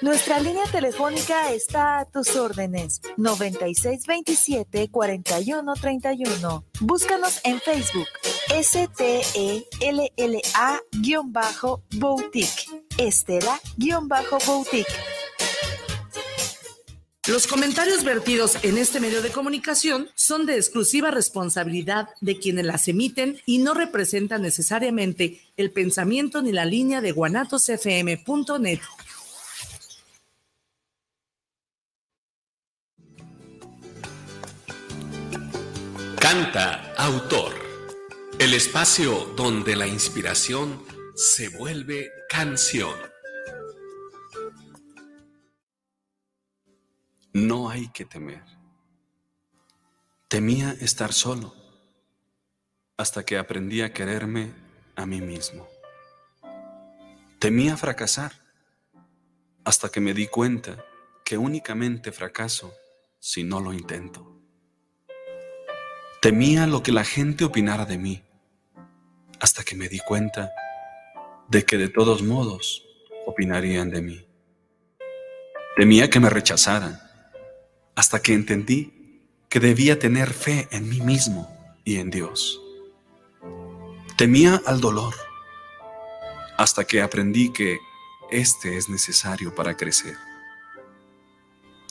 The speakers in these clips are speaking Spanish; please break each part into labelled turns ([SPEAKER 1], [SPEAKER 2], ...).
[SPEAKER 1] Nuestra línea telefónica está a tus órdenes. 9627-4131. Búscanos en Facebook. S-T-E-L-L-A-Boutique. Estela-Boutique.
[SPEAKER 2] Los comentarios vertidos en este medio de comunicación son de exclusiva responsabilidad de quienes las emiten y no representan necesariamente el pensamiento ni la línea de guanatosfm.net.
[SPEAKER 3] Canta Autor, el espacio donde la inspiración se vuelve canción. No hay que temer. Temía estar solo hasta que aprendí a quererme a mí mismo. Temía fracasar hasta que me di cuenta que únicamente fracaso si no lo intento. Temía lo que la gente opinara de mí, hasta que me di cuenta de que de todos modos opinarían de mí. Temía que me rechazaran, hasta que entendí que debía tener fe en mí mismo y en Dios. Temía al dolor, hasta que aprendí que este es necesario para crecer.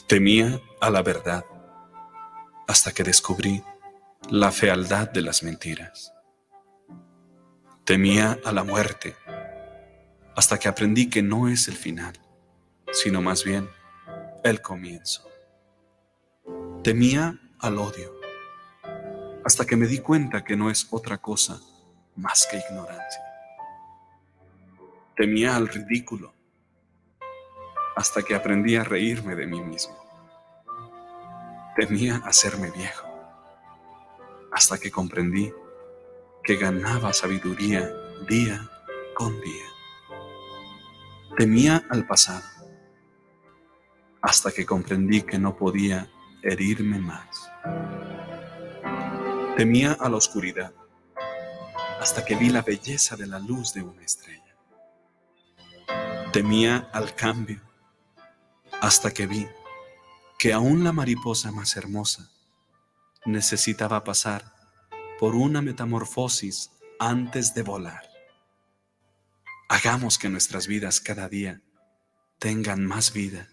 [SPEAKER 3] Temía a la verdad, hasta que descubrí la fealdad de las mentiras. Temía a la muerte hasta que aprendí que no es el final, sino más bien el comienzo. Temía al odio hasta que me di cuenta que no es otra cosa más que ignorancia. Temía al ridículo hasta que aprendí a reírme de mí mismo. Temía hacerme viejo hasta que comprendí que ganaba sabiduría día con día. Temía al pasado hasta que comprendí que no podía herirme más. Temía a la oscuridad hasta que vi la belleza de la luz de una estrella. Temía al cambio hasta que vi que aún la mariposa más hermosa necesitaba pasar por una metamorfosis antes de volar. Hagamos que nuestras vidas cada día tengan más vida.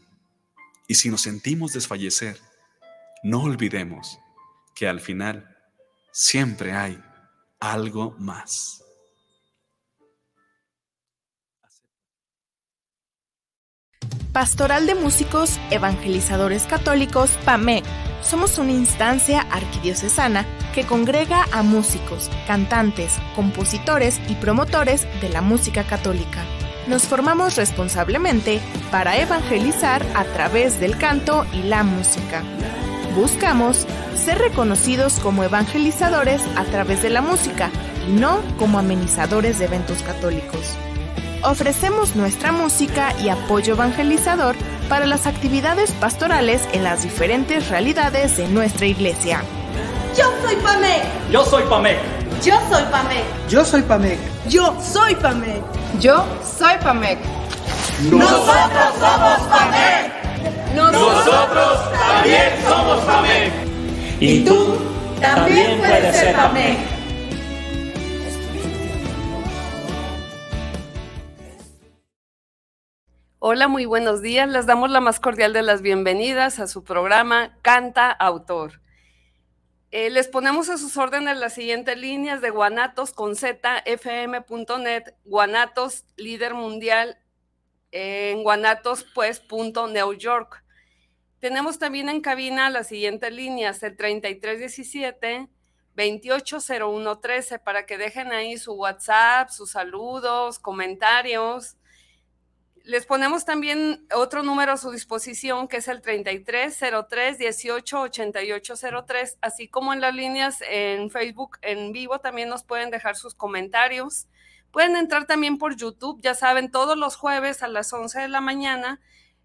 [SPEAKER 3] Y si nos sentimos desfallecer, no olvidemos que al final siempre hay algo más.
[SPEAKER 4] Pastoral de Músicos Evangelizadores Católicos, PAMEC somos una instancia arquidiocesana que congrega a músicos, cantantes, compositores y promotores de la música católica. Nos formamos responsablemente para evangelizar a través del canto y la música. Buscamos ser reconocidos como evangelizadores a través de la música y no como amenizadores de eventos católicos. Ofrecemos nuestra música y apoyo evangelizador para las actividades pastorales en las diferentes realidades de nuestra iglesia.
[SPEAKER 5] Yo soy Pamec.
[SPEAKER 6] Yo soy Pamec.
[SPEAKER 5] Yo soy Pamec.
[SPEAKER 7] Yo soy Pamec.
[SPEAKER 5] Yo soy Pamec.
[SPEAKER 8] Yo soy Pamec.
[SPEAKER 9] Nosotros somos Pamec.
[SPEAKER 10] Nosotros también somos Pamec.
[SPEAKER 9] Y tú también puedes ser Pamec.
[SPEAKER 11] Hola, muy buenos días. Les damos la más cordial de las bienvenidas a su programa Canta Autor. Eh, les ponemos a sus órdenes las siguientes líneas de Guanatos con Guanatos, líder mundial en Guanatos, pues, punto New York. Tenemos también en cabina las siguientes líneas, el 3317 280113, para que dejen ahí su WhatsApp, sus saludos, comentarios les ponemos también otro número a su disposición, que es el 3303 188803, así como en las líneas en Facebook en vivo también nos pueden dejar sus comentarios. Pueden entrar también por YouTube, ya saben, todos los jueves a las 11 de la mañana.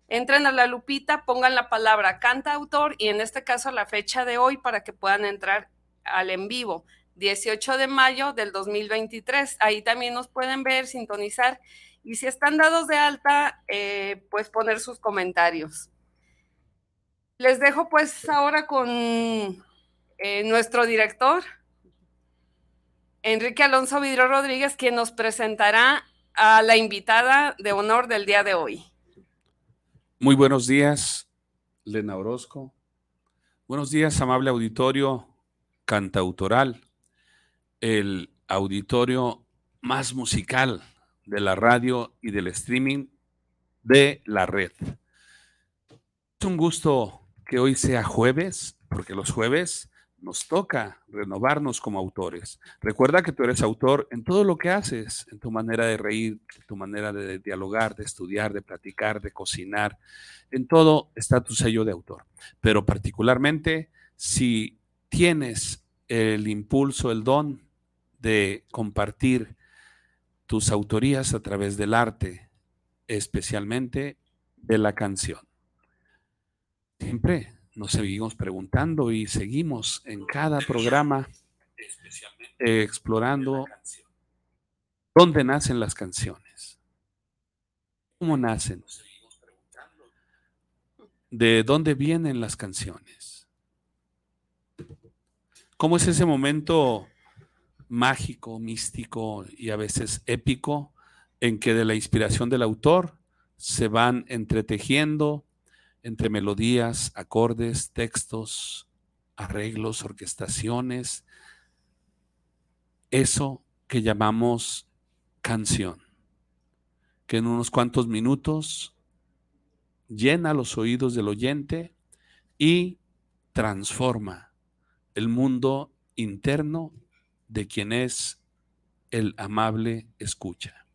[SPEAKER 11] Entren a la lupita, pongan la palabra canta autor y en este caso la fecha de hoy para que puedan entrar al en vivo, 18 de mayo del 2023. Ahí también nos pueden ver, sintonizar Y si están dados de alta, eh, pues poner sus comentarios. Les dejo pues ahora con eh, nuestro director, Enrique Alonso Vidro Rodríguez, quien nos presentará a la invitada de honor del día de hoy.
[SPEAKER 6] Muy buenos días, Lena Orozco. Buenos días, amable auditorio cantautoral, el auditorio más musical de la radio y del streaming de la red. Es un gusto que hoy sea jueves, porque los jueves nos toca renovarnos como autores. Recuerda que tú eres autor en todo lo que haces, en tu manera de reír, en tu manera de dialogar, de estudiar, de platicar, de cocinar. En todo está tu sello de autor. Pero particularmente si tienes el impulso, el don de compartir tus autorías a través del arte, especialmente de la canción. Siempre nos seguimos preguntando y seguimos en cada programa explorando dónde nacen las canciones, cómo nacen, de dónde vienen las canciones, cómo es ese momento mágico, místico y a veces épico en que de la inspiración del autor se van entretejiendo entre melodías, acordes, textos, arreglos, orquestaciones, eso que llamamos canción, que en unos cuantos minutos llena los oídos del oyente y transforma el mundo interno de quien es el amable escucha.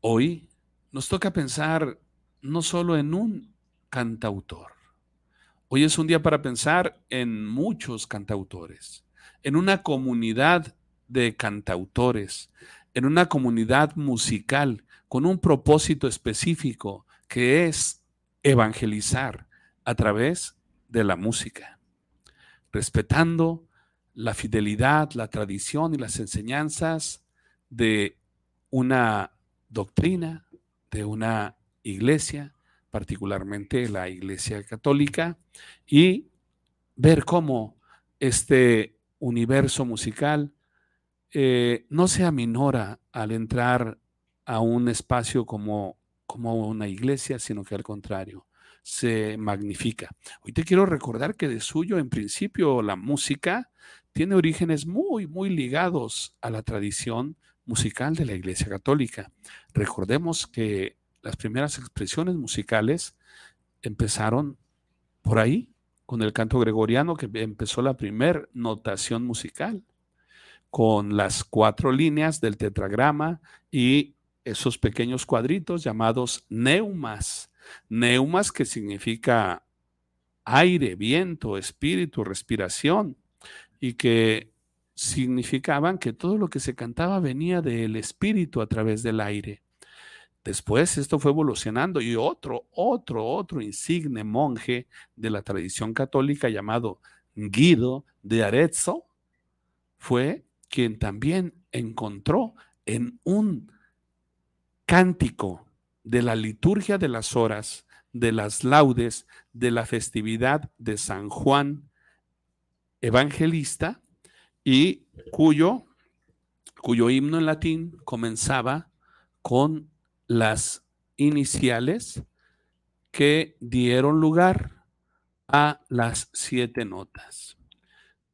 [SPEAKER 6] Hoy nos toca pensar no solo en un cantautor. Hoy es un día para pensar en muchos cantautores, en una comunidad de cantautores, en una comunidad musical con un propósito específico que es evangelizar a través de la música, respetando la fidelidad, la tradición y las enseñanzas de una doctrina, de una iglesia, particularmente la Iglesia Católica, y ver cómo este universo musical eh, no se aminora al entrar a un espacio como, como una iglesia, sino que al contrario, se magnifica. Hoy te quiero recordar que de suyo, en principio, la música tiene orígenes muy, muy ligados a la tradición musical de la Iglesia Católica. Recordemos que las primeras expresiones musicales empezaron por ahí, con el canto gregoriano, que empezó la primera notación musical, con las cuatro líneas del tetragrama y esos pequeños cuadritos llamados neumas. Neumas que significa aire, viento, espíritu, respiración, y que significaban que todo lo que se cantaba venía del espíritu a través del aire. Después esto fue evolucionando y otro, otro, otro insigne monje de la tradición católica llamado Guido de Arezzo fue quien también encontró en un cántico de la liturgia de las horas, de las laudes, de la festividad de San Juan Evangelista y cuyo, cuyo himno en latín comenzaba con las iniciales que dieron lugar a las siete notas.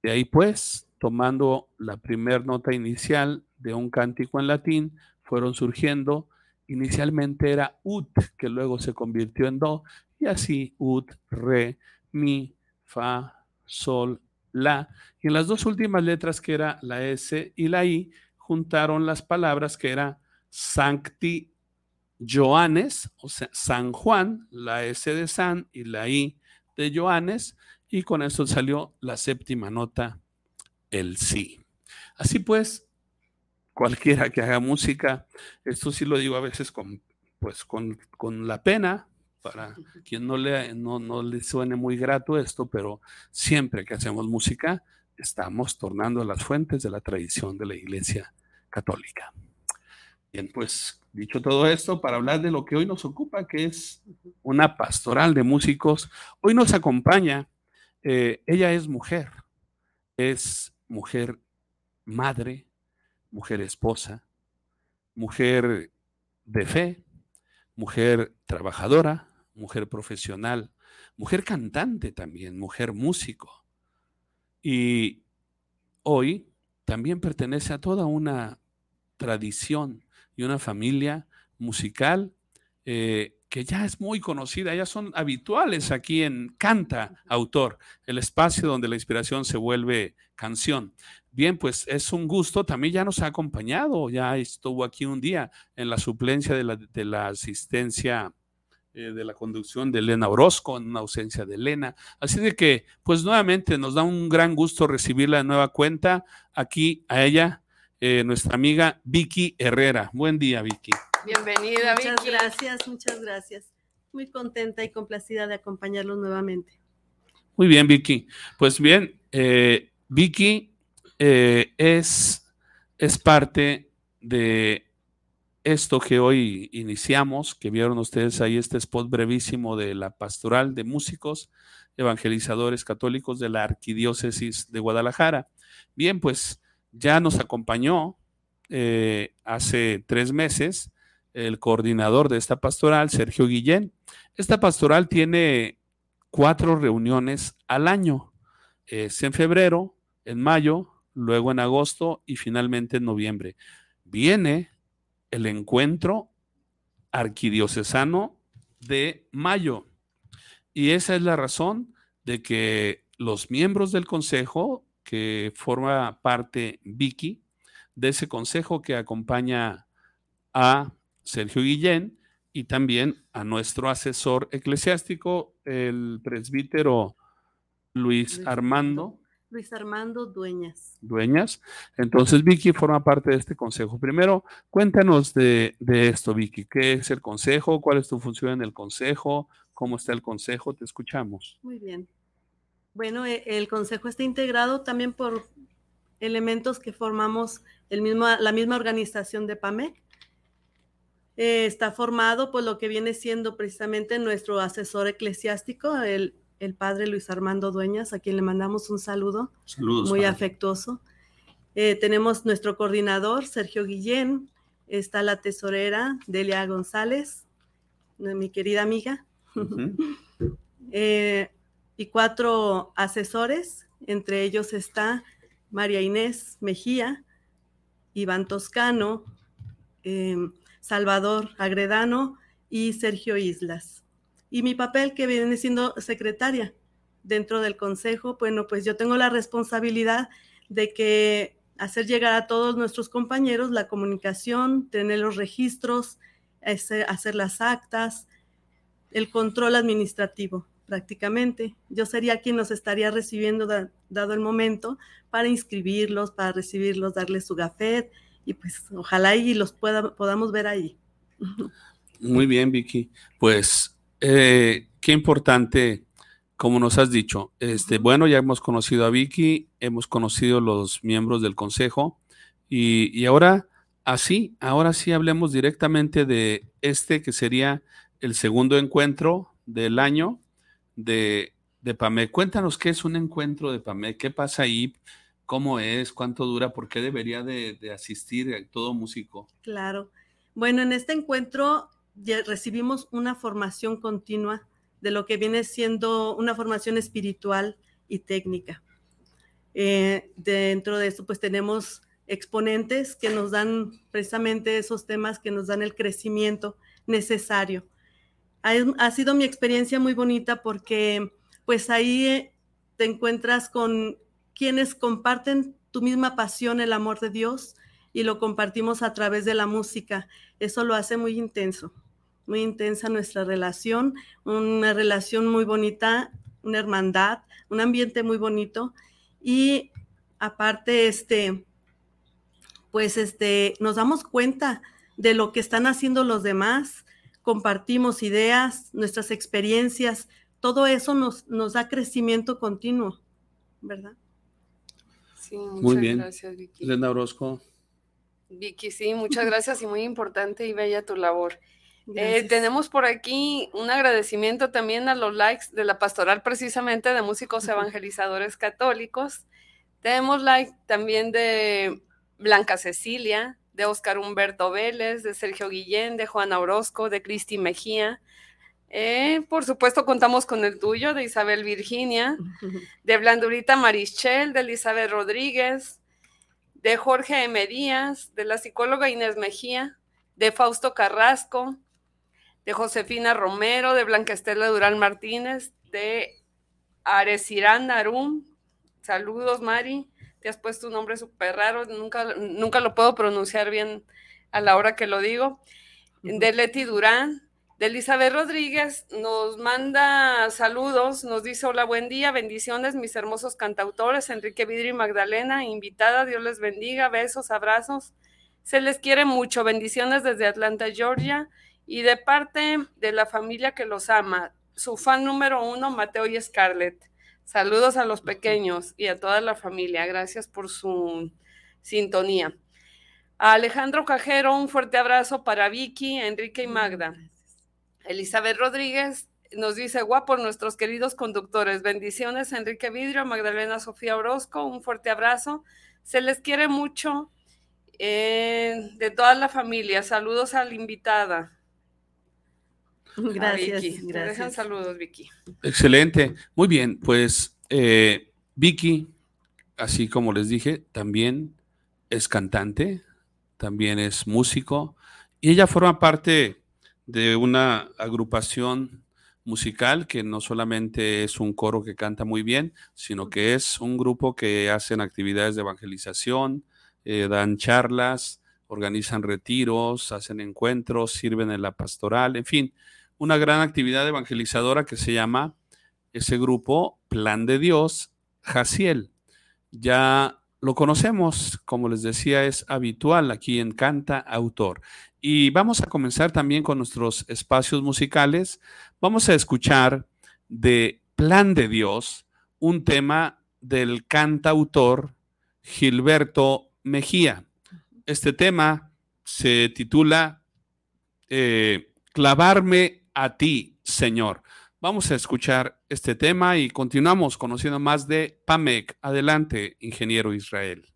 [SPEAKER 6] De ahí pues, tomando la primera nota inicial de un cántico en latín, fueron surgiendo, inicialmente era ut, que luego se convirtió en do, y así ut, re, mi, fa, sol, la. Y en las dos últimas letras, que era la S y la I, juntaron las palabras que era sancti Joanes, o sea, San Juan, la S de San y la I de Joanes, y con eso salió la séptima nota, el sí. Así pues, cualquiera que haga música, esto sí lo digo a veces con, pues, con, la pena, para quien no le, no, no le suene muy grato esto, pero siempre que hacemos música, estamos tornando a las fuentes de la tradición de la Iglesia Católica. Bien, pues dicho todo esto, para hablar de lo que hoy nos ocupa, que es una pastoral de músicos, hoy nos acompaña, eh, ella es mujer, es mujer madre, mujer esposa, mujer de fe, mujer trabajadora, mujer profesional, mujer cantante también, mujer músico. Y hoy también pertenece a toda una tradición y una familia musical eh, que ya es muy conocida, ya son habituales aquí en Canta Autor, el espacio donde la inspiración se vuelve canción. Bien, pues es un gusto, también ya nos ha acompañado, ya estuvo aquí un día en la suplencia de la, de la asistencia eh, de la conducción de Elena Orozco, en una ausencia de Elena. Así de que, pues nuevamente nos da un gran gusto recibirla de nueva cuenta aquí a ella, eh, nuestra amiga Vicky Herrera. Buen día, Vicky.
[SPEAKER 11] Bienvenida,
[SPEAKER 5] Vicky. Muchas gracias, muchas gracias. Muy contenta y complacida de acompañarlos nuevamente.
[SPEAKER 6] Muy bien, Vicky. Pues bien, eh, Vicky eh, es, es parte de esto que hoy iniciamos, que vieron ustedes ahí este spot brevísimo de la pastoral de músicos evangelizadores católicos de la Arquidiócesis de Guadalajara. Bien, pues ya nos acompañó eh, hace tres meses el coordinador de esta pastoral, Sergio Guillén. Esta pastoral tiene cuatro reuniones al año. Es en febrero, en mayo, luego en agosto y finalmente en noviembre. Viene el encuentro arquidiocesano de mayo. Y esa es la razón de que los miembros del consejo que forma parte Vicky de ese consejo que acompaña a Sergio Guillén y también a nuestro asesor eclesiástico, el presbítero Luis, Armando.
[SPEAKER 5] Luis Armando Dueñas.
[SPEAKER 6] Dueñas. Entonces, Vicky forma parte de este consejo. Primero, cuéntanos de, de, esto, Vicky. ¿Qué es el consejo? ¿Cuál es tu función en el consejo? ¿Cómo está el consejo? Te escuchamos.
[SPEAKER 5] Muy bien. Bueno, e, el consejo está integrado también por elementos que formamos el mismo, la misma organización de PAMEC. Eh, está formado por lo que viene siendo precisamente nuestro asesor eclesiástico, el, el, padre Luis Armando Dueñas, a quien le mandamos un saludo
[SPEAKER 6] Saludos,
[SPEAKER 5] muy
[SPEAKER 6] padre.
[SPEAKER 5] afectuoso. Eh, tenemos nuestro coordinador, Sergio Guillén, está la tesorera, Delia González, mi querida amiga.
[SPEAKER 6] Uh -huh.
[SPEAKER 5] eh, y cuatro asesores, entre ellos está María Inés Mejía, Iván Toscano, eh, Salvador Agredano y Sergio Islas. Y mi papel que viene siendo secretaria dentro del consejo, bueno, pues yo tengo la responsabilidad de que hacer llegar a todos nuestros compañeros la comunicación, tener los registros, hacer las actas, el control administrativo prácticamente. Yo sería quien nos estaría recibiendo da, dado el momento para inscribirlos, para recibirlos, darles su gafet y pues ojalá y los pueda, podamos ver ahí.
[SPEAKER 6] Muy bien, Vicky. Pues eh, qué importante, como nos has dicho. Este, bueno, ya hemos conocido a Vicky, hemos conocido los miembros del consejo y, y ahora así, ahora sí hablemos directamente de este que sería el segundo encuentro del año de, de. Cuéntanos qué es un encuentro de PAMEC, qué pasa ahí, cómo es, cuánto dura, por qué debería de, de asistir todo músico.
[SPEAKER 5] Claro. Bueno, en este encuentro recibimos una formación continua de lo que viene siendo una formación espiritual y técnica. Eh, dentro de eso, pues tenemos exponentes que nos dan precisamente esos temas que nos dan el crecimiento necesario ha, ha, sido mi experiencia muy bonita porque pues ahí eh, te encuentras con quienes comparten tu misma pasión, el amor de Dios, y lo compartimos a través de la música. Eso lo hace muy intenso, muy intensa nuestra relación, una relación muy bonita, una hermandad, un ambiente muy bonito. Y aparte, este, pues este, nos damos cuenta de lo que están haciendo los demás, compartimos ideas, nuestras experiencias, todo eso nos, nos da crecimiento continuo, ¿verdad?
[SPEAKER 11] Sí,
[SPEAKER 6] Muy bien.
[SPEAKER 11] Gracias, Vicky.
[SPEAKER 6] Elena Orozco.
[SPEAKER 11] Vicky, sí, muchas gracias y muy importante y bella tu labor. Eh, tenemos por aquí un agradecimiento también a los likes de la pastoral precisamente de músicos evangelizadores católicos. Tenemos like también de Blanca Cecilia, de Oscar Humberto Vélez, de Sergio Guillén, de Juana Orozco, de Cristi Mejía. Eh, por supuesto, contamos con el tuyo, de Isabel Virginia, de Blandurita Marichel, de Elizabeth Rodríguez, de Jorge M. Díaz, de la psicóloga Inés Mejía, de Fausto Carrasco, de Josefina Romero, de Blanca Estela Durán Martínez, de Aresirán Arum. Saludos, Mari. Te has puesto un nombre súper raro, nunca, nunca lo puedo pronunciar bien a la hora que lo digo. De Leti Durán, de Elizabeth Rodríguez, nos manda saludos, nos dice hola, buen día, bendiciones, mis hermosos cantautores, Enrique Vidri y Magdalena, invitada, Dios les bendiga, besos, abrazos. Se les quiere mucho, bendiciones desde Atlanta, Georgia y de parte de la familia que los ama, su fan número uno, Mateo y Scarlett. Saludos a los pequeños y a toda la familia. Gracias por su sintonía. A Alejandro Cajero, un fuerte abrazo para Vicky, Enrique y Magda. Elizabeth Rodríguez nos dice, guapo, nuestros queridos conductores. Bendiciones, Enrique Vidrio, Magdalena Sofía Orozco, un fuerte abrazo. Se les quiere mucho eh, de toda la familia. Saludos a la invitada.
[SPEAKER 5] Gracias.
[SPEAKER 11] Vicky. dejan saludos, Vicky.
[SPEAKER 6] Excelente. Muy bien, pues eh, Vicky, así como les dije, también es cantante, también es músico y ella forma parte de una agrupación musical que no solamente es un coro que canta muy bien, sino que es un grupo que hacen actividades de evangelización, eh, dan charlas, organizan retiros, hacen encuentros, sirven en la pastoral, en fin, una gran actividad evangelizadora que se llama ese grupo Plan de Dios, Jaciel. Ya lo conocemos, como les decía, es habitual aquí en Canta Autor. Y vamos a comenzar también con nuestros espacios musicales. Vamos a escuchar de Plan de Dios un tema del cantautor Gilberto Mejía. Este tema se titula eh, Clavarme a ti, Señor. Vamos a escuchar este tema y continuamos conociendo más de PAMEC. Adelante, ingeniero Israel.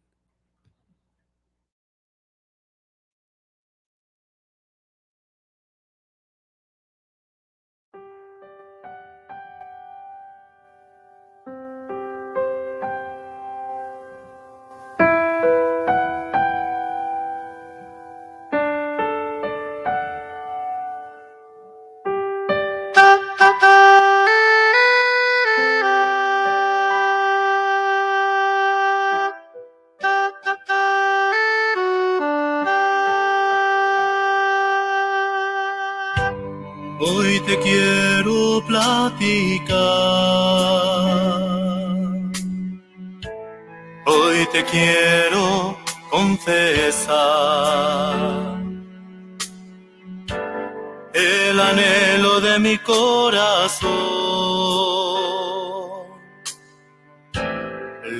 [SPEAKER 7] Hoy te quiero confesar el anhelo de mi corazón.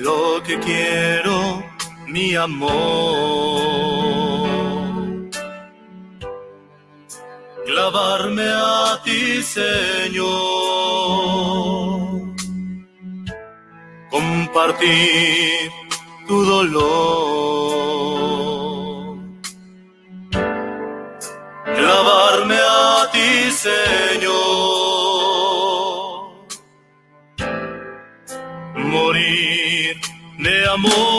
[SPEAKER 7] Lo que quiero, mi amor. Clavarme a ti, Señor. Compartir tu dolor. Clavarme a ti, Señor. Morir de amor.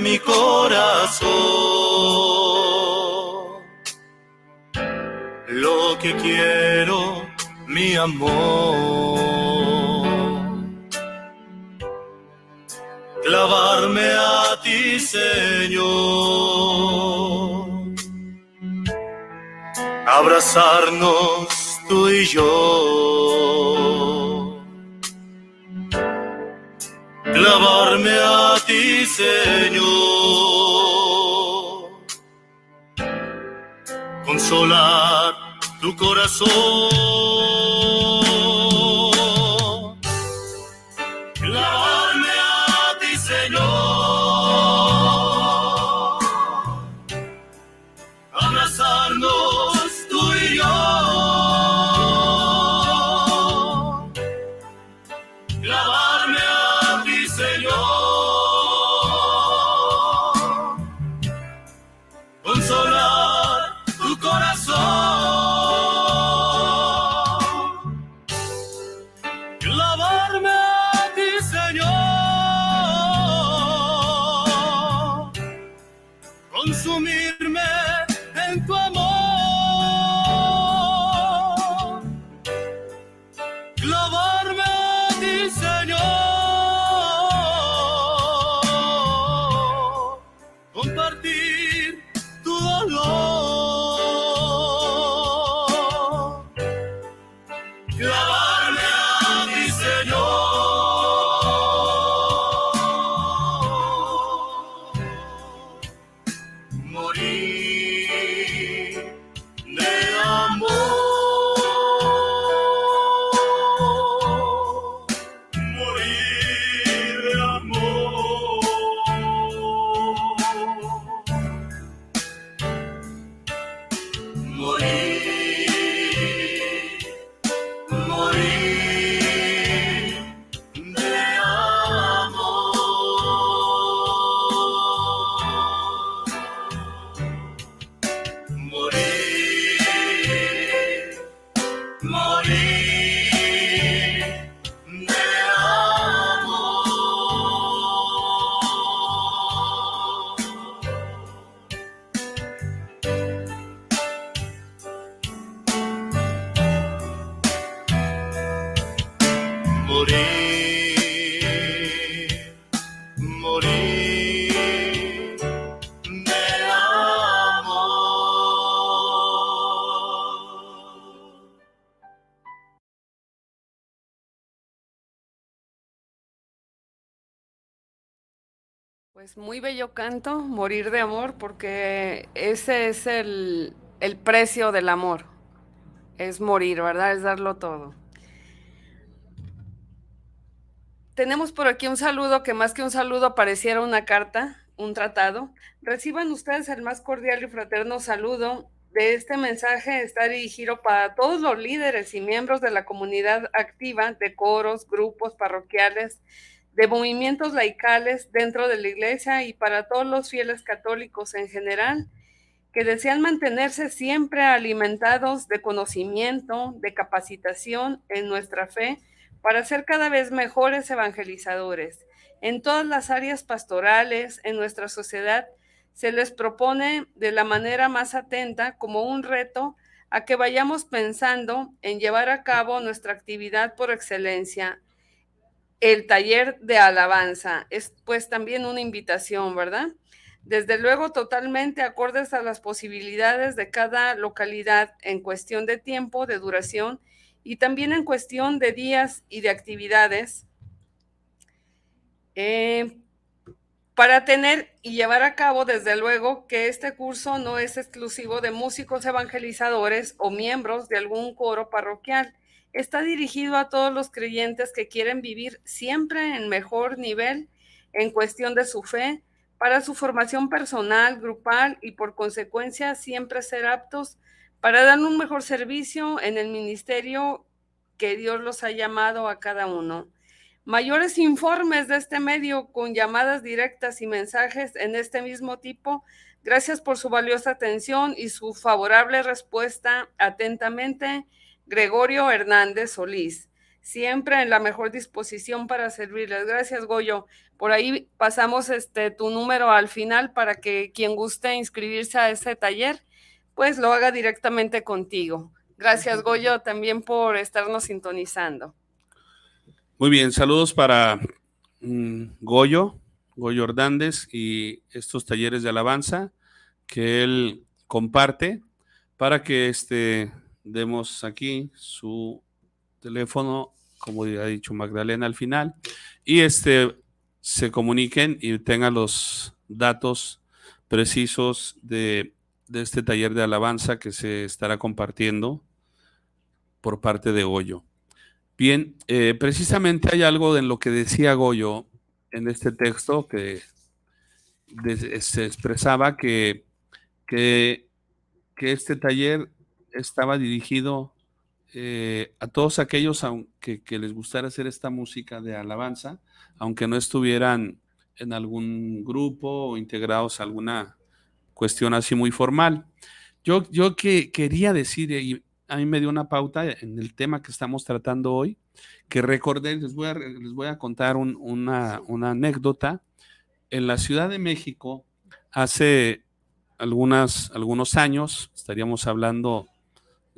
[SPEAKER 7] Mi corazón. Lo que quiero, mi amor. Clavarme a ti, Señor. Abrazarnos tú y yo. Clavarme a ti, Señor. Consolar tu corazón.
[SPEAKER 11] Muy bello canto, morir de amor, porque ese es el, el precio del amor. Es morir, ¿verdad? Es darlo todo. Tenemos por aquí un saludo que más que un saludo pareciera una carta, un tratado. Reciban ustedes el más cordial y fraterno saludo de este mensaje. Está dirigido para todos los líderes y miembros de la comunidad activa de coros, grupos parroquiales, de movimientos laicales dentro de la iglesia y para todos los fieles católicos en general que desean mantenerse siempre alimentados de conocimiento, de capacitación en nuestra fe para ser cada vez mejores evangelizadores. En todas las áreas pastorales, en nuestra sociedad, se les propone de la manera más atenta como un reto a que vayamos pensando en llevar a cabo nuestra actividad por excelencia. El taller de alabanza es pues también una invitación, ¿verdad? Desde luego totalmente acordes a las posibilidades de cada localidad en cuestión de tiempo, de duración y también en cuestión de días y de actividades. Eh, para tener y llevar a cabo, desde luego, que este curso no es exclusivo de músicos evangelizadores o miembros de algún coro parroquial. Está dirigido a todos los creyentes que quieren vivir siempre en mejor nivel en cuestión de su fe, para su formación personal, grupal y por consecuencia siempre ser aptos para dar un mejor servicio en el ministerio que Dios los ha llamado a cada uno. Mayores informes de este medio con llamadas directas y mensajes en este mismo tipo Gracias por su valiosa atención y su favorable respuesta. Atentamente, Gregorio Hernández Solís. Siempre en la mejor disposición para servirles. Gracias, Goyo. Por ahí pasamos este tu número al final para que quien guste inscribirse a ese taller, pues lo haga directamente contigo. Gracias, Goyo, también por estarnos sintonizando.
[SPEAKER 6] Muy bien, saludos para mm, Goyo, Goyo Hernández y estos talleres de alabanza que él comparte para que este, demos aquí su teléfono, como ha dicho Magdalena al final, y este, se comuniquen y tengan los datos precisos de, de este taller de alabanza que se estará compartiendo por parte de Goyo. Bien, eh, precisamente hay algo en lo que decía Goyo en este texto que se expresaba que, que, este taller estaba dirigido eh, a todos aquellos que, que, les gustara hacer esta música de alabanza, aunque no estuvieran en algún grupo o integrados a alguna cuestión así muy formal. Yo, yo que quería decir, y a mí me dio una pauta en el tema que estamos tratando hoy, que recordé, les voy a, les voy a contar una, anécdota. En la Ciudad de México, hace algunas, algunos años, estaríamos hablando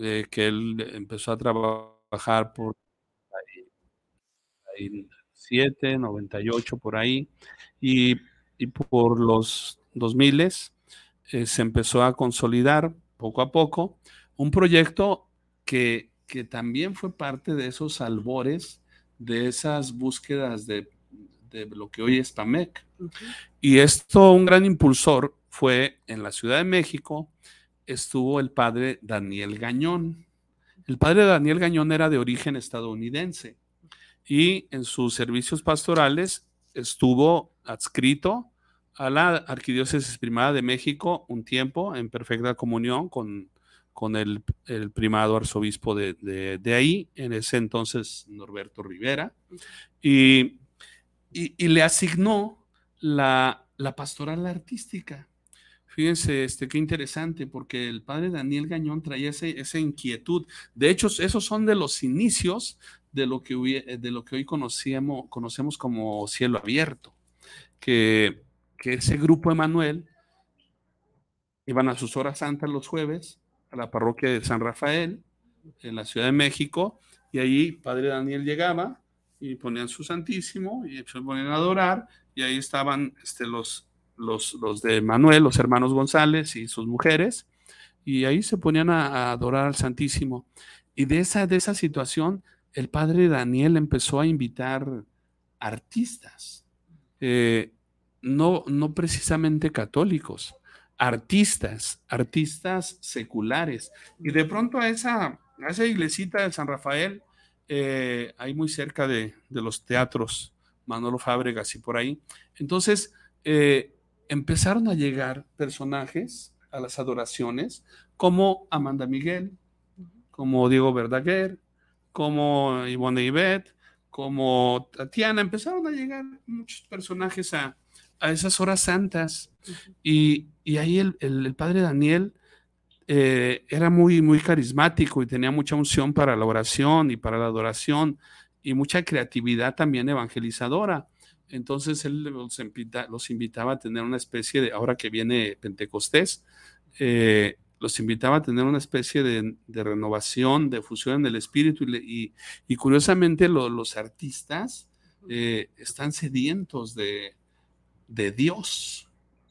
[SPEAKER 6] de que él empezó a trabajar por 97, 98, por ahí, y, por los 2000 eh, se empezó a consolidar poco a poco un proyecto que, que también fue parte de esos albores, de esas búsquedas de, de lo que hoy es PAMEC. Y esto, un gran impulsor fue en la Ciudad de México, estuvo el padre Daniel Gañón. El padre Daniel Gañón era de origen estadounidense y en sus servicios pastorales estuvo adscrito a la Arquidiócesis Primada de México un tiempo en perfecta comunión con con el, primado arzobispo de, ahí, en ese entonces Norberto Rivera, y, le asignó la, pastoral artística. Fíjense, este, qué interesante, porque el padre Daniel Gañón traía esa inquietud. De hecho, esos son de los inicios de lo que, de lo que hoy conocemos, conocemos como cielo abierto, que, que ese grupo Emanuel iban a sus horas santas los jueves, a la parroquia de San Rafael, en la Ciudad de México, y ahí Padre Daniel llegaba y ponían su Santísimo y se ponían a adorar, y ahí estaban este, los, los, los, de Manuel, los hermanos González y sus mujeres, y ahí se ponían a, adorar al Santísimo. Y de esa, de esa situación, el Padre Daniel empezó a invitar artistas, eh, no, no precisamente católicos, artistas, artistas seculares. Y de pronto a esa, esa iglesita de San Rafael, eh, ahí muy cerca de, los teatros Manolo Fábregas y por ahí, entonces eh, empezaron a llegar personajes a las adoraciones como Amanda Miguel, como Diego Verdaguer, como Ivonne Ibet, como Tatiana, empezaron a llegar muchos personajes a, a esas horas santas. Y, ahí el, padre Daniel eh, era muy, muy carismático y tenía mucha unción para la oración y para la adoración y mucha creatividad también evangelizadora. Entonces él los, invitaba a tener una especie de, ahora que viene Pentecostés, eh, los invitaba a tener una especie de, renovación, de fusión en el espíritu y, curiosamente los artistas eh, están sedientos de, de Dios.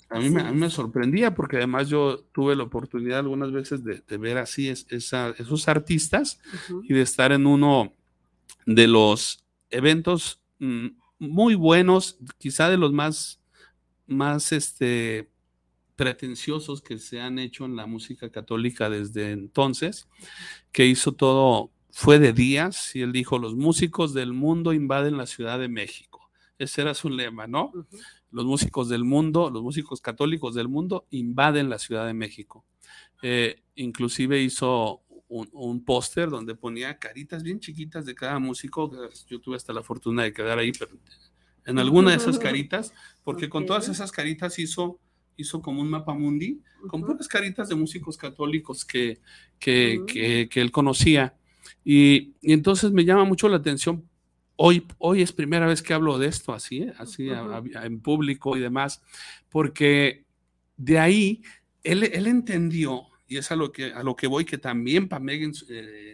[SPEAKER 6] A mí, me, a mí, me, sorprendía porque además yo tuve la oportunidad algunas veces de, ver así esos artistas y de estar en uno de los eventos mm, muy buenos, quizá de los más, más este, pretenciosos que se han hecho en la música católica desde entonces, que hizo todo, fue de días y él dijo, los músicos del mundo invaden la Ciudad de México. Ese era su lema, ¿no? los músicos del mundo, los músicos católicos del mundo invaden la Ciudad de México. Eh, inclusive hizo un, póster donde ponía caritas bien chiquitas de cada músico. Yo tuve hasta la fortuna de quedar ahí, pero en alguna de esas caritas, porque con todas esas caritas hizo, hizo como un mapa mundi con puras caritas de músicos católicos que, que, que, él conocía. Y, y, entonces me llama mucho la atención. Hoy, hoy es primera vez que hablo de esto así, ¿eh? así en público y demás, porque de ahí él, él entendió y es a lo que, a lo que voy, que también Pameg eh,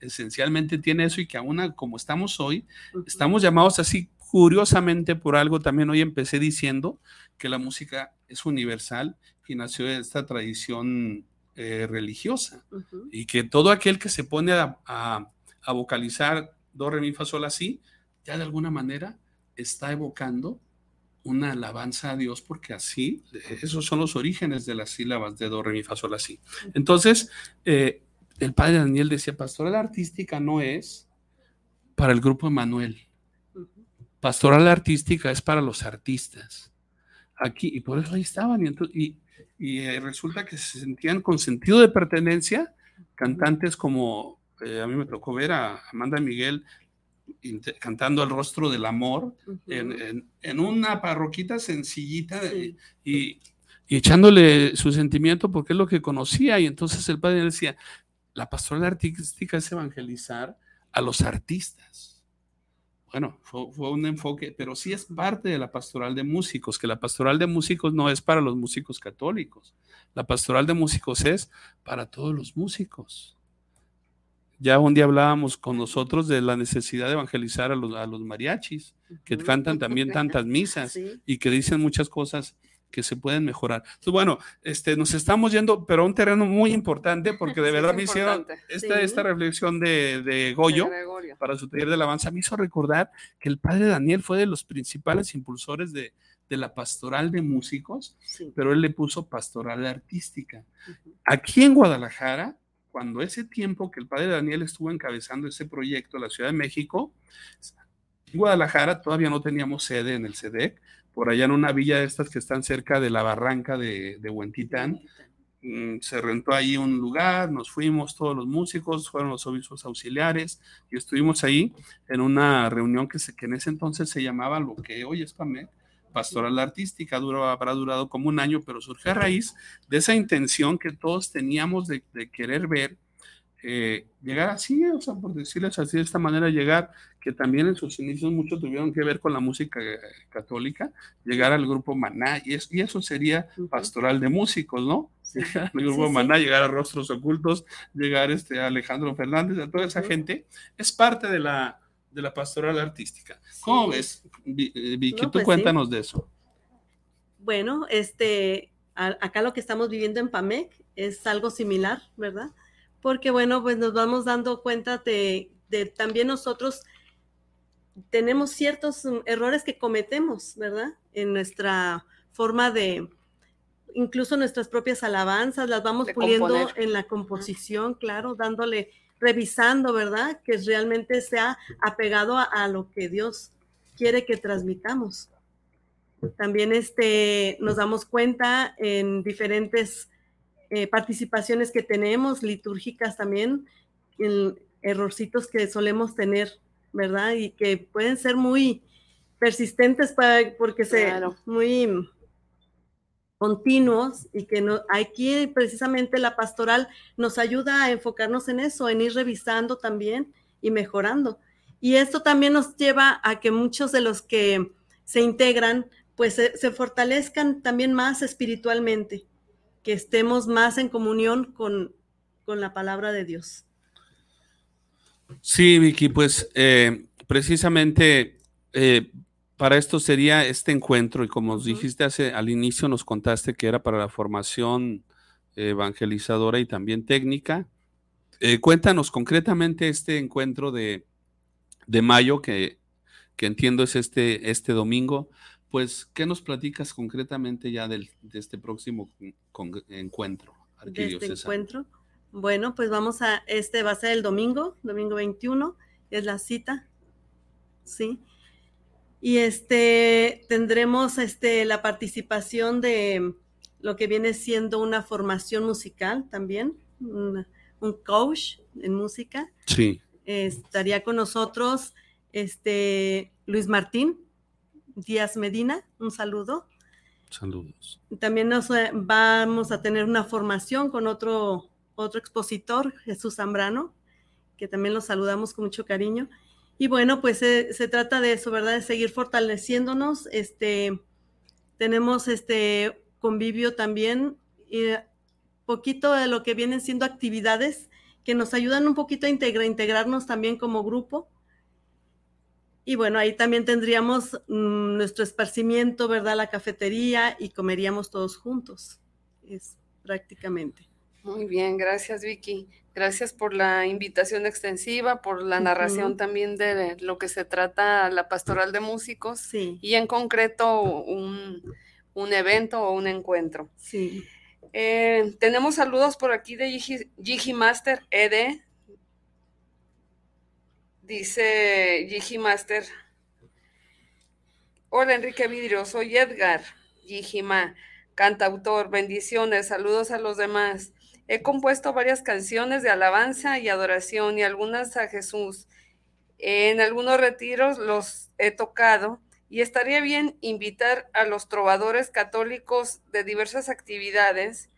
[SPEAKER 6] esencialmente tiene eso y que aún como estamos hoy, estamos llamados así curiosamente por algo, también hoy empecé diciendo que la música es universal y nació de esta tradición eh, religiosa. Y que todo aquel que se pone a, a, vocalizar do, re, mi, fa, sol, así, ya de alguna manera está evocando una alabanza a Dios porque así, esos son los orígenes de las sílabas de do, re, mi, fa, sol, así. Entonces, eh, el padre Daniel decía, pastoral artística no es para el grupo Emanuel. Pastoral artística es para los artistas. Aquí, y por eso ahí estaban. Y, y, eh, resulta que se sentían con sentido de pertenencia, cantantes como eh, a mí me tocó ver a Amanda Miguel cantando el rostro del amor en, una parroquita sencillita y, echándole su sentimiento porque es lo que conocía. Y entonces el padre decía, la pastoral artística es evangelizar a los artistas. Bueno, fue, fue, un enfoque, pero sí es parte de la pastoral de músicos, que la pastoral de músicos no es para los músicos católicos. La pastoral de músicos es para todos los músicos. Ya un día hablábamos con nosotros de la necesidad de evangelizar a los, a los mariachis, que cantan también tantas misas y que dicen muchas cosas que se pueden mejorar. Entonces, bueno, este, nos estamos yendo, pero a un terreno muy importante, porque de verdad me hicieron esta, esta reflexión de, de Goyo para su taller de alabanza, me hizo recordar que el padre Daniel fue de los principales impulsores de, de la pastoral de músicos, pero él le puso pastoral artística. Aquí en Guadalajara, cuando ese tiempo que el padre Daniel estuvo encabezando ese proyecto en la Ciudad de México, en Guadalajara todavía no teníamos sede en el SEDEC, por allá en una villa de estas que están cerca de la barranca de, de Huentitán, mm, se rentó ahí un lugar, nos fuimos todos los músicos, fueron los obispos auxiliares y estuvimos ahí en una reunión que, se, que en ese entonces se llamaba lo que hoy es PAMEC, pastoral artística, duró, habrá durado como un año, pero surge a raíz de esa intención que todos teníamos de, querer ver, eh, llegar así, o sea, por decirles así de esta manera, llegar, que también en sus inicios mucho tuvieron que ver con la música eh, católica, llegar al grupo Maná, y, y eso sería pastoral de músicos, ¿no? Llegar al grupo Maná, llegar a Rostros Ocultos, llegar este, a Alejandro Fernández, a toda esa gente, es parte de la, de la pastoral artística. ¿Cómo ves, eh, Vicky? tú pues cuéntanos de eso.
[SPEAKER 5] Bueno, este, acá lo que estamos viviendo en PAMEC es algo similar, ¿verdad? Porque bueno, pues nos vamos dando cuenta de, de también nosotros tenemos ciertos mm, errores que cometemos, ¿verdad? En nuestra forma de, incluso nuestras propias alabanzas, las vamos puliendo en la composición, claro, dándole revisando, ¿verdad? Que realmente sea apegado a, lo que Dios quiere que transmitamos. También este, nos damos cuenta en diferentes eh, participaciones que tenemos, litúrgicas también, en errorcitos que solemos tener, ¿verdad? Y que pueden ser muy persistentes para, porque se muy continuos y que no, aquí precisamente la pastoral nos ayuda a enfocarnos en eso, en ir revisando también y mejorando. Y esto también nos lleva a que muchos de los que se integran, pues se, fortalezcan también más espiritualmente, que estemos más en comunión con, con la palabra de Dios.
[SPEAKER 6] Sí, Vicky, pues eh, precisamente eh, para esto sería este encuentro y como dijiste hace, al inicio nos contaste que era para la formación evangelizadora y también técnica. Eh, cuéntanos concretamente este encuentro de, mayo que, entiendo es este, este domingo. Pues, ¿qué nos platicas concretamente ya del, de este próximo encuentro?
[SPEAKER 5] De este encuentro. Bueno, pues vamos a, este va a ser el domingo, domingo 21, es la cita, ¿sí? Y este tendremos este la participación de lo que viene siendo una formación musical también, un, coach en música.
[SPEAKER 6] Sí.
[SPEAKER 5] estaría con nosotros este Luis Martín Díaz Medina, un saludo.
[SPEAKER 6] Saludos.
[SPEAKER 5] También nos eh, vamos a tener una formación con otro, otro expositor, Jesús Zambrano, que también los saludamos con mucho cariño. Y bueno, pues se, trata de eso, ¿verdad? De seguir fortaleciéndonos. Este, tenemos este convivio también, y poquito de lo que vienen siendo actividades que nos ayudan un poquito a integrarnos también como grupo. Y bueno, ahí también tendríamos mm, nuestro esparcimiento, ¿verdad? La cafetería y comeríamos todos juntos. Es prácticamente.
[SPEAKER 11] Muy bien, gracias Vicky. Gracias por la invitación extensiva, por la narración también de lo que se trata la pastoral de músicos
[SPEAKER 5] sí.
[SPEAKER 11] y en concreto un, un evento o un encuentro.
[SPEAKER 5] Sí.
[SPEAKER 11] Eh, tenemos saludos por aquí de Gigi, Master Ede. Dice Gigi Master. Hola Enrique Vidrio, soy Edgar Gijima, cantautor. Bendiciones, saludos a los demás. He compuesto varias canciones de alabanza y adoración y algunas a Jesús. En algunos retiros los he tocado y estaría bien invitar a los trovadores católicos de diversas actividades.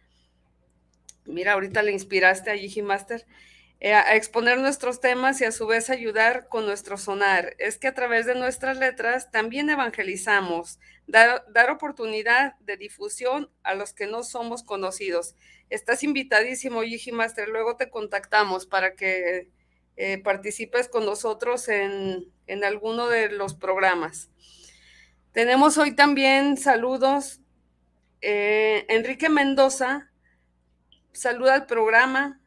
[SPEAKER 11] Mira, ahorita le inspiraste a Gigi Master a exponer nuestros temas y a su vez ayudar con nuestro sonar. Es que a través de nuestras letras también evangelizamos, dar, dar oportunidad de difusión a los que no somos conocidos. Estás invitadísimo, Gigi Master. Luego te contactamos para que eh, participes con nosotros en, en alguno de los programas. Tenemos hoy también saludos. Eh, Enrique Mendoza saluda al programa.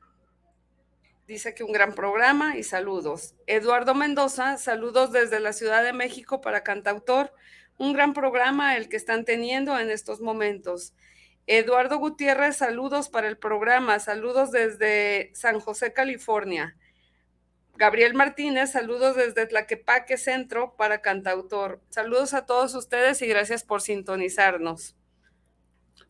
[SPEAKER 11] Dice que un gran programa y saludos. Eduardo Mendoza, saludos desde la Ciudad de México para Cantautor. Un gran programa el que están teniendo en estos momentos. Eduardo Gutiérrez, saludos para el programa. Saludos desde San José, California. Gabriel Martínez, saludos desde Tlaquepaque Centro para Cantautor. Saludos a todos ustedes y gracias por sintonizarnos.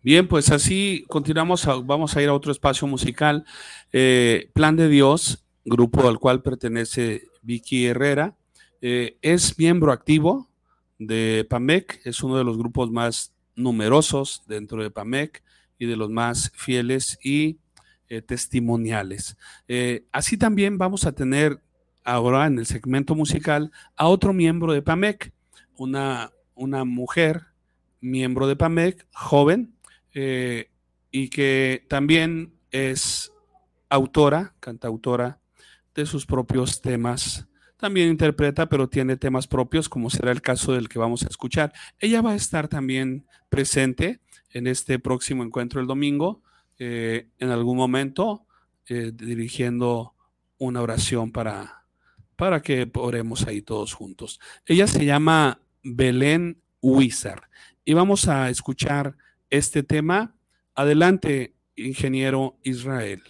[SPEAKER 6] Bien, pues así continuamos, vamos a ir a otro espacio musical. Eh, Plan de Dios, grupo al cual pertenece Vicky Herrera, eh, es miembro activo de PAMEC, es uno de los grupos más numerosos dentro de PAMEC y de los más fieles y eh, testimoniales. Así también vamos a tener ahora en el segmento musical a otro miembro de PAMEC, una, una mujer miembro de PAMEC, joven, eh, y que también es autora, cantautora de sus propios temas. También interpreta, pero tiene temas propios, como será el caso del que vamos a escuchar. Ella va a estar también presente en este próximo encuentro el domingo eh, en algún momento eh, dirigiendo una oración para, para que oremos ahí todos juntos. Ella se llama Belén Huizar y vamos a escuchar este tema. Adelante, ingeniero Israel.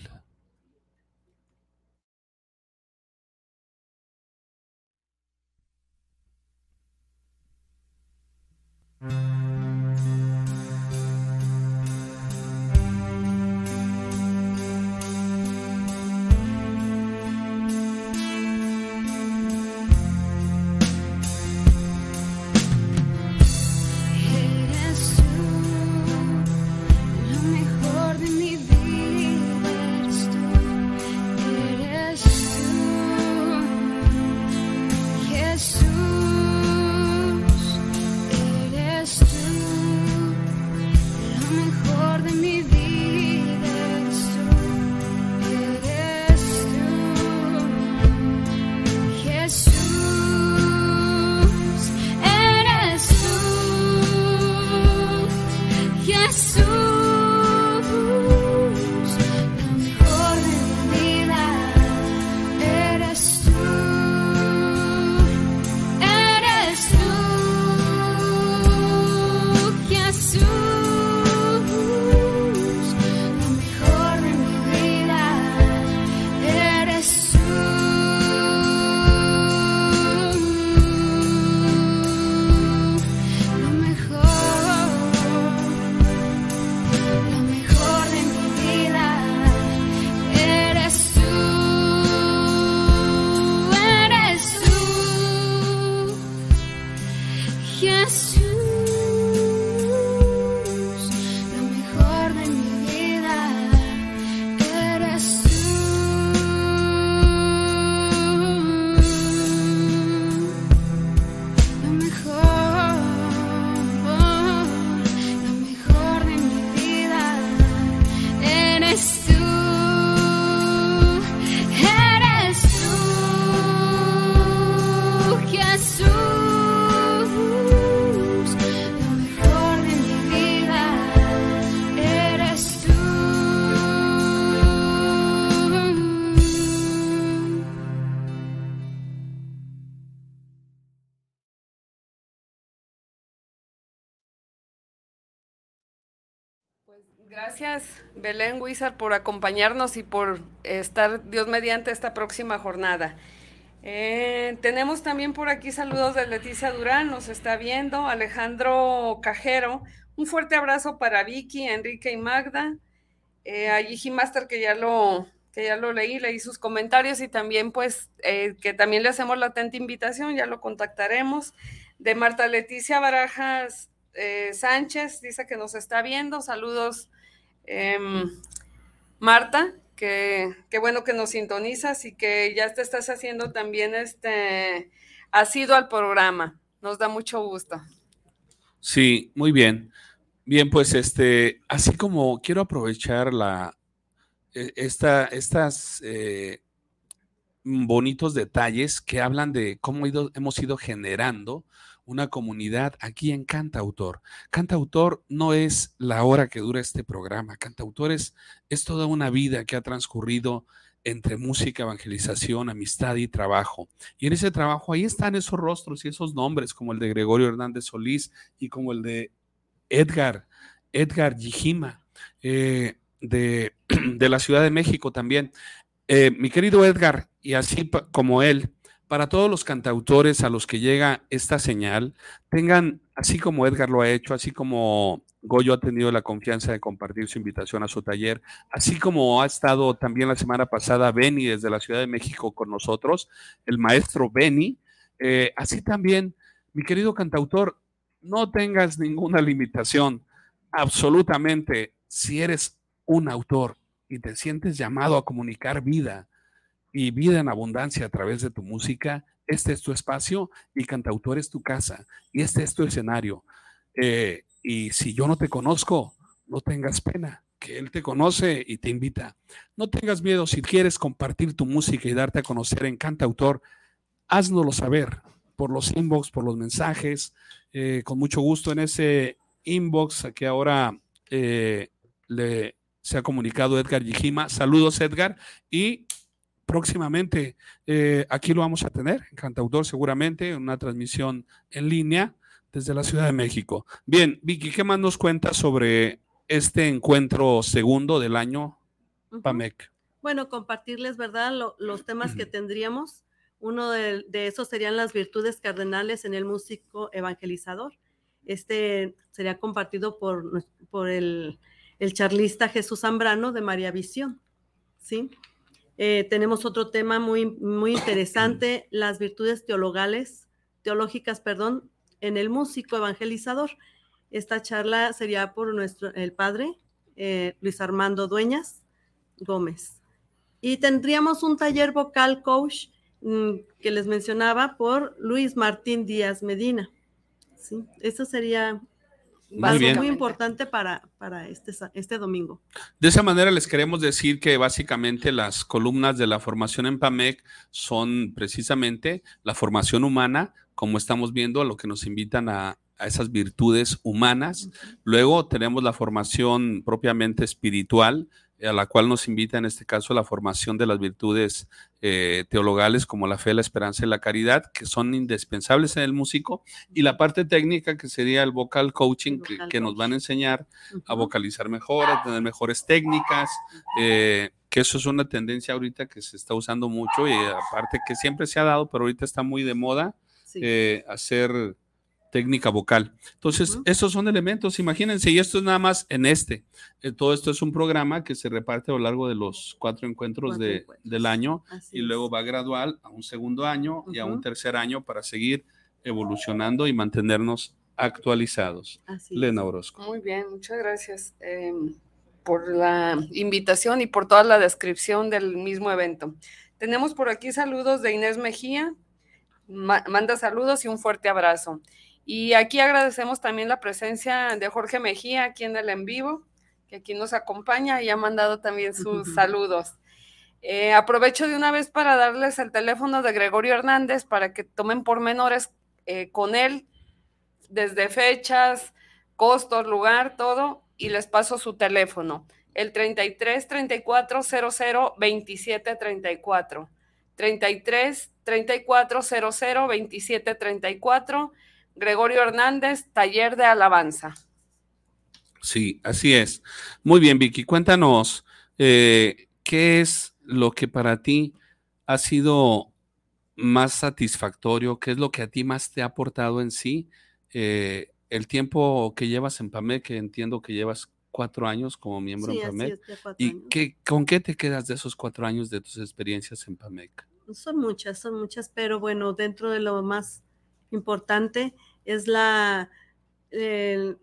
[SPEAKER 11] Gracias, Belén Huizar, por acompañarnos y por estar, Dios mediante, esta próxima jornada. Eh, tenemos también por aquí saludos de Leticia Durán, nos está viendo, Alejandro Cajero, un fuerte abrazo para Vicky, Enrique y Magda, eh, a Gigi Master que ya lo que ya lo leí, leí sus comentarios y también pues eh, que también le hacemos la atenta invitación, ya lo contactaremos. De Marta Leticia Barajas Sánchez, dice que nos está viendo, saludos em, Marta, que, bueno que nos sintonizas y que ya te estás haciendo también este, ha sido al programa, nos da mucho gusto.
[SPEAKER 6] Sí, muy bien. Bien, pues este, así como quiero aprovechar la, e, esta, estas eh, bonitos detalles que hablan de cómo hemos ido generando una comunidad aquí en Cantautor. Cantautor no es la hora que dura este programa. Cantautor es, es toda una vida que ha transcurrido entre música, evangelización, amistad y trabajo. Y en ese trabajo ahí están esos rostros y esos nombres, como el de Gregorio Hernández Solís y como el de Edgar, Edgar Yijima. Eh, de, de la Ciudad de México también. Eh, mi querido Edgar, y así como él, para todos los cantautores a los que llega esta señal, tengan, así como Edgar lo ha hecho, así como Goyo ha tenido la confianza de compartir su invitación a su taller, así como ha estado también la semana pasada Benny desde la Ciudad de México con nosotros, el maestro Benny, eh, así también, mi querido cantautor, no tengas ninguna limitación, absolutamente, si eres un autor y te sientes llamado a comunicar vida y vida en abundancia a través de tu música, este es tu espacio y Cantautor es tu casa y este es tu escenario. Eh, y si yo no te conozco, no tengas pena, que Él te conoce y te invita. No tengas miedo si quieres compartir tu música y darte a conocer en Cantautor, háznoslo saber por los inbox, por los mensajes, eh, con mucho gusto en ese inbox que ahora eh, le se ha comunicado Edgar Yijima. Saludos, Edgar. Y próximamente eh, aquí lo vamos a tener, en Cantautor seguramente, una transmisión en línea desde la Ciudad de México. Bien, Vicky, ¿qué más nos cuenta sobre este encuentro segundo del año PAMEC?
[SPEAKER 5] Bueno, compartirles, ¿verdad? los temas que tendríamos. Uno de, esos serían las virtudes cardenales en el músico evangelizador. Este sería compartido por, por el el charlista Jesús Zambrano de María Visión. ¿sí? Eh, tenemos otro tema muy, muy interesante, las virtudes teologales, teológicas, perdón, en el músico evangelizador. Esta charla sería por nuestro, el padre eh, Luis Armando Dueñas Gómez. Y tendríamos un taller vocal coach mm, que les mencionaba por Luis Martín Díaz Medina. ¿sí? Eso sería muy, muy importante para, para este, este domingo.
[SPEAKER 6] De esa manera les queremos decir que básicamente las columnas de la formación en PAMEC son precisamente la formación humana, como estamos viendo, a lo que nos invitan a, a esas virtudes humanas. Luego tenemos la formación propiamente espiritual, a la cual nos invita en este caso la formación de las virtudes eh, teologales como la fe, la esperanza y la caridad, que son indispensables en el músico, y la parte técnica que sería el vocal coaching, que, nos van a enseñar a vocalizar mejor, a tener mejores técnicas, eh, que eso es una tendencia ahorita que se está usando mucho y aparte que siempre se ha dado, pero ahorita está muy de moda eh, hacer técnica vocal. Entonces, esos son elementos, imagínense, y esto es nada más en este. Eh, todo esto es un programa que se reparte a lo largo de los cuatro encuentros, de, del año y luego va gradual a un segundo año y a un tercer año para seguir evolucionando y mantenernos actualizados. Lena Orozco.
[SPEAKER 11] Muy bien, muchas gracias em, por la invitación y por toda la descripción del mismo evento. Tenemos por aquí saludos de Inés Mejía, manda saludos y un fuerte abrazo. Y aquí agradecemos también la presencia de Jorge Mejía aquí en el en vivo, que aquí nos acompaña y ha mandado también sus saludos. Eh, aprovecho de una vez para darles el teléfono de Gregorio Hernández para que tomen pormenores eh, con él, desde fechas, costos, lugar, todo, y les paso su teléfono. El 33 34 00 27 34. 33 34 00 27 34 Gregorio Hernández, Taller de Alabanza.
[SPEAKER 6] Sí, así es. Muy bien, Vicky, cuéntanos, eh, ¿qué es lo que para ti ha sido más satisfactorio? ¿Qué es lo que a ti más te ha aportado en sí? Eh, el tiempo que llevas en PAMEC, que entiendo que llevas cuatro años como miembro en PAMEC. ¿Y qué, con qué te quedas de esos cuatro años de tus experiencias en PAMEC?
[SPEAKER 5] Son muchas, son muchas, pero bueno, dentro de lo más importante es la el,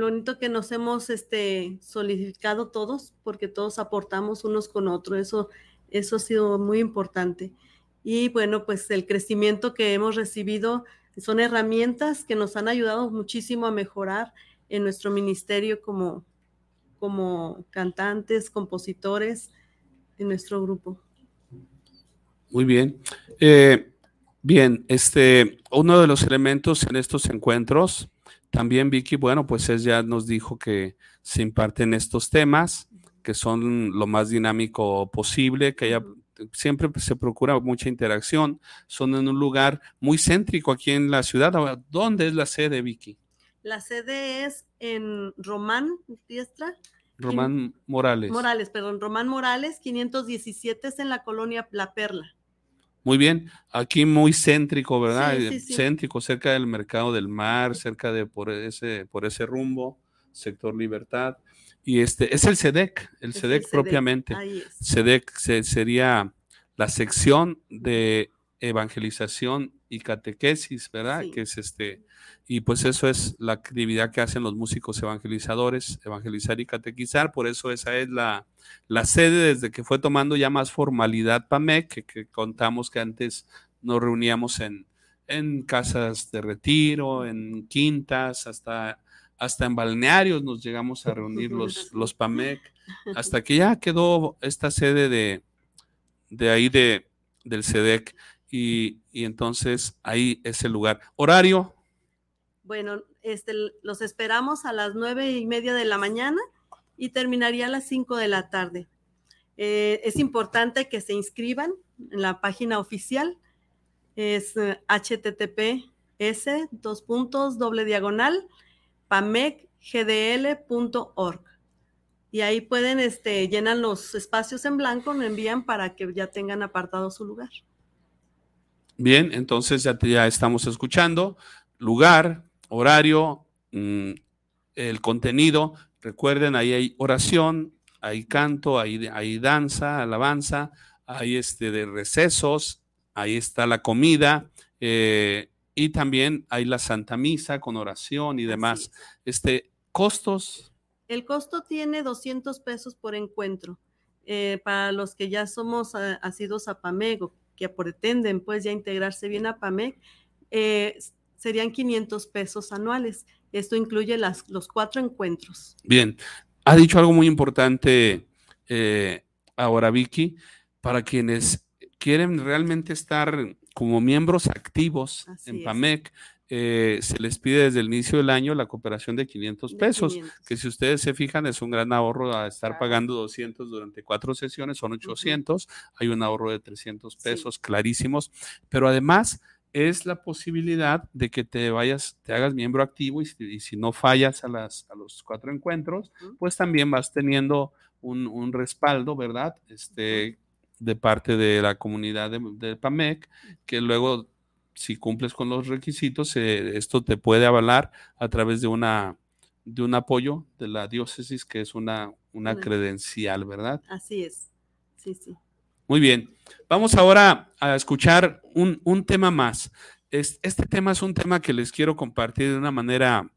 [SPEAKER 5] bonito que nos hemos este, solidificado todos, porque todos aportamos unos con otros, eso, eso ha sido muy importante. Y bueno, pues el crecimiento que hemos recibido son herramientas que nos han ayudado muchísimo a mejorar en nuestro ministerio como, como cantantes, compositores, en nuestro grupo.
[SPEAKER 6] Muy bien. Eh, bien, este, uno de los elementos en estos encuentros, también Vicky, bueno, pues es, ya nos dijo que se imparten estos temas, que son lo más dinámico posible, que haya siempre se procura mucha interacción. Son en un lugar muy céntrico aquí en la ciudad. ¿Dónde es la sede, Vicky?
[SPEAKER 5] La sede es en Román Diestra.
[SPEAKER 6] Román Morales.
[SPEAKER 5] Morales, perdón, Román Morales, 517 es en la colonia La Perla.
[SPEAKER 6] Muy bien, aquí muy céntrico, ¿verdad? Céntrico, cerca del mercado del mar, cerca de por ese, por ese rumbo, sector Libertad. Y este es el SEDEC, el SEDEC propiamente. SEDEC sería la sección de evangelización y catequesis, ¿verdad? Que es este, y pues eso es la actividad que hacen los músicos evangelizadores, evangelizar y catequizar, por eso esa es la, la sede desde que fue tomando ya más formalidad PAMEC, que, que contamos que antes nos reuníamos en, en casas de retiro, en quintas, hasta hasta en balnearios nos llegamos a reunir los, los PAMEC, hasta que ya quedó esta sede de, de ahí de, del SEDEC y, entonces ahí es el lugar. Horario.
[SPEAKER 5] Bueno, este, los esperamos a las nueve y media de la mañana y terminaría a las cinco de la tarde. Eh, es importante que se inscriban en la página oficial. Es https eh, dos puntos doble diagonal pamecgdl.org. Y ahí pueden, este, llenan los espacios en blanco, lo envían para que ya tengan apartado su lugar.
[SPEAKER 6] Bien, entonces ya, ya estamos escuchando lugar, horario, mm, el contenido. Recuerden, ahí hay oración, hay canto, hay, hay danza, alabanza, hay este de recesos, ahí está la comida, eh, y también hay la Santa Misa con oración y demás. Este, ¿Costos?
[SPEAKER 5] El costo tiene 200 pesos por encuentro. Eh, para los que ya somos uh, asidos a PAMEG que pretenden pues ya integrarse bien a PAMEG, eh, serían 500 pesos anuales. Esto incluye las, los cuatro encuentros.
[SPEAKER 6] Bien, ha dicho algo muy importante eh, ahora Vicky, para quienes quieren realmente estar como miembros activos en PAMEC, eh, se les pide desde el inicio del año la cooperación de 500 pesos, que si ustedes se fijan es un gran ahorro a estar pagando 200 durante cuatro sesiones, son 800, hay un ahorro de 300 pesos clarísimos, pero además es la posibilidad de que te vayas, te hagas miembro activo y, si no fallas a, las, a los cuatro encuentros, pues también vas teniendo un, un respaldo, ¿verdad? Este, de parte de la comunidad de, PAMEC, que luego, si cumples con los requisitos, eh, esto te puede avalar a través de una de un apoyo de la diócesis, que es una, una credencial, ¿verdad?
[SPEAKER 5] Así es, sí, sí.
[SPEAKER 6] Muy bien, vamos ahora a escuchar un, un tema más. este tema es un tema que les quiero compartir de una manera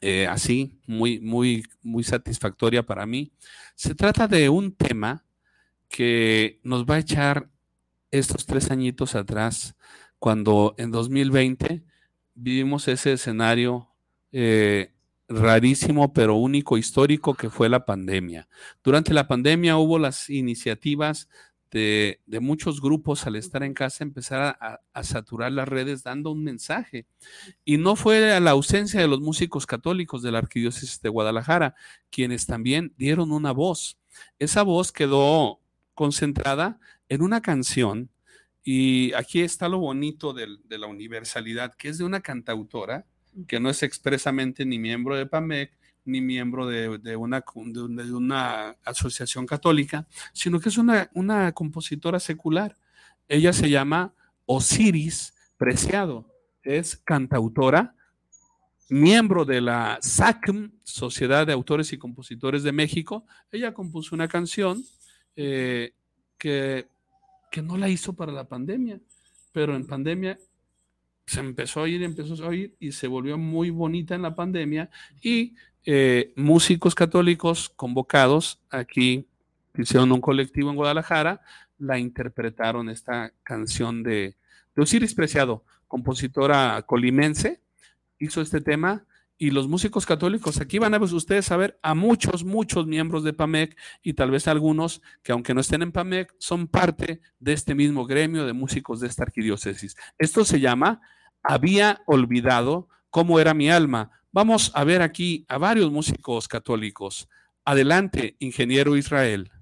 [SPEAKER 6] eh, así, muy, muy, muy satisfactoria para mí. Se trata de un tema que nos va a echar estos tres añitos atrás, cuando en 2020 vivimos ese escenario eh, rarísimo, pero único, histórico, que fue la pandemia. Durante la pandemia hubo las iniciativas de, muchos grupos al estar en casa empezar a, a, saturar las redes dando un mensaje. Y no fue a la ausencia de los músicos católicos de la Arquidiócesis de Guadalajara, quienes también dieron una voz. Esa voz quedó concentrada en una canción, y aquí está lo bonito de, la universalidad, que es de una cantautora que no es expresamente ni miembro de PAMEC, ni miembro de, una, de, una, asociación católica, sino que es una, una compositora secular. Ella se llama Osiris Preciado, es cantautora, miembro de la SACM, Sociedad de Autores y Compositores de México. Ella compuso una canción eh, que, que no la hizo para la pandemia, pero en pandemia se empezó a oír, empezó a oír y se volvió muy bonita en la pandemia y eh, músicos católicos convocados aquí hicieron un colectivo en Guadalajara, la interpretaron esta canción de, de Osiris Preciado, compositora colimense, hizo este tema y los músicos católicos, aquí van a ustedes a ver a muchos, muchos miembros de PAMEC y tal vez algunos que aunque no estén en PAMEC, son parte de este mismo gremio de músicos de esta arquidiócesis. Esto se llama Había olvidado cómo era mi alma. Vamos a ver aquí a varios músicos católicos. Adelante, ingeniero Israel.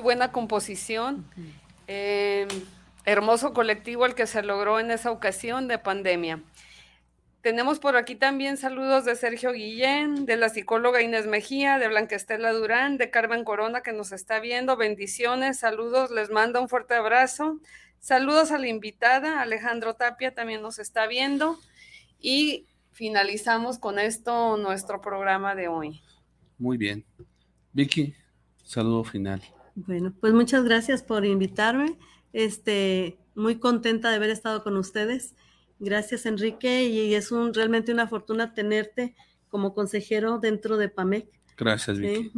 [SPEAKER 11] Muy, buena composición. Eh, hermoso colectivo el que se logró en esa ocasión de pandemia. Tenemos por aquí también saludos de Sergio Guillén, de la psicóloga Inés Mejía, de Blanca Estela Durán, de Carmen Corona que nos está viendo. Bendiciones, saludos, les mando un fuerte abrazo. Saludos a la invitada, Alejandro Tapia también nos está viendo. Y finalizamos con esto nuestro programa de hoy.
[SPEAKER 6] Muy bien. Vicky, saludo final.
[SPEAKER 5] Bueno, pues muchas gracias por invitarme. Este, muy contenta de haber estado con ustedes. Gracias, Enrique, y es un, realmente una fortuna tenerte como consejero dentro de PAMEC.
[SPEAKER 6] Gracias, Vicky.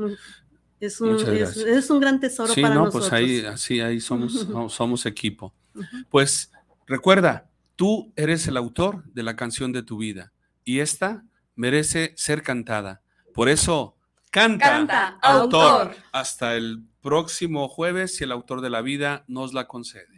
[SPEAKER 5] Es un, es, un, gran tesoro para no, nosotros.
[SPEAKER 6] pues ahí, así, ahí somos, somos equipo. Pues recuerda, tú eres el autor de la canción de tu vida y esta merece ser cantada. Por eso, canta, autor. Hasta el próximo jueves, si el autor de la vida nos la concede.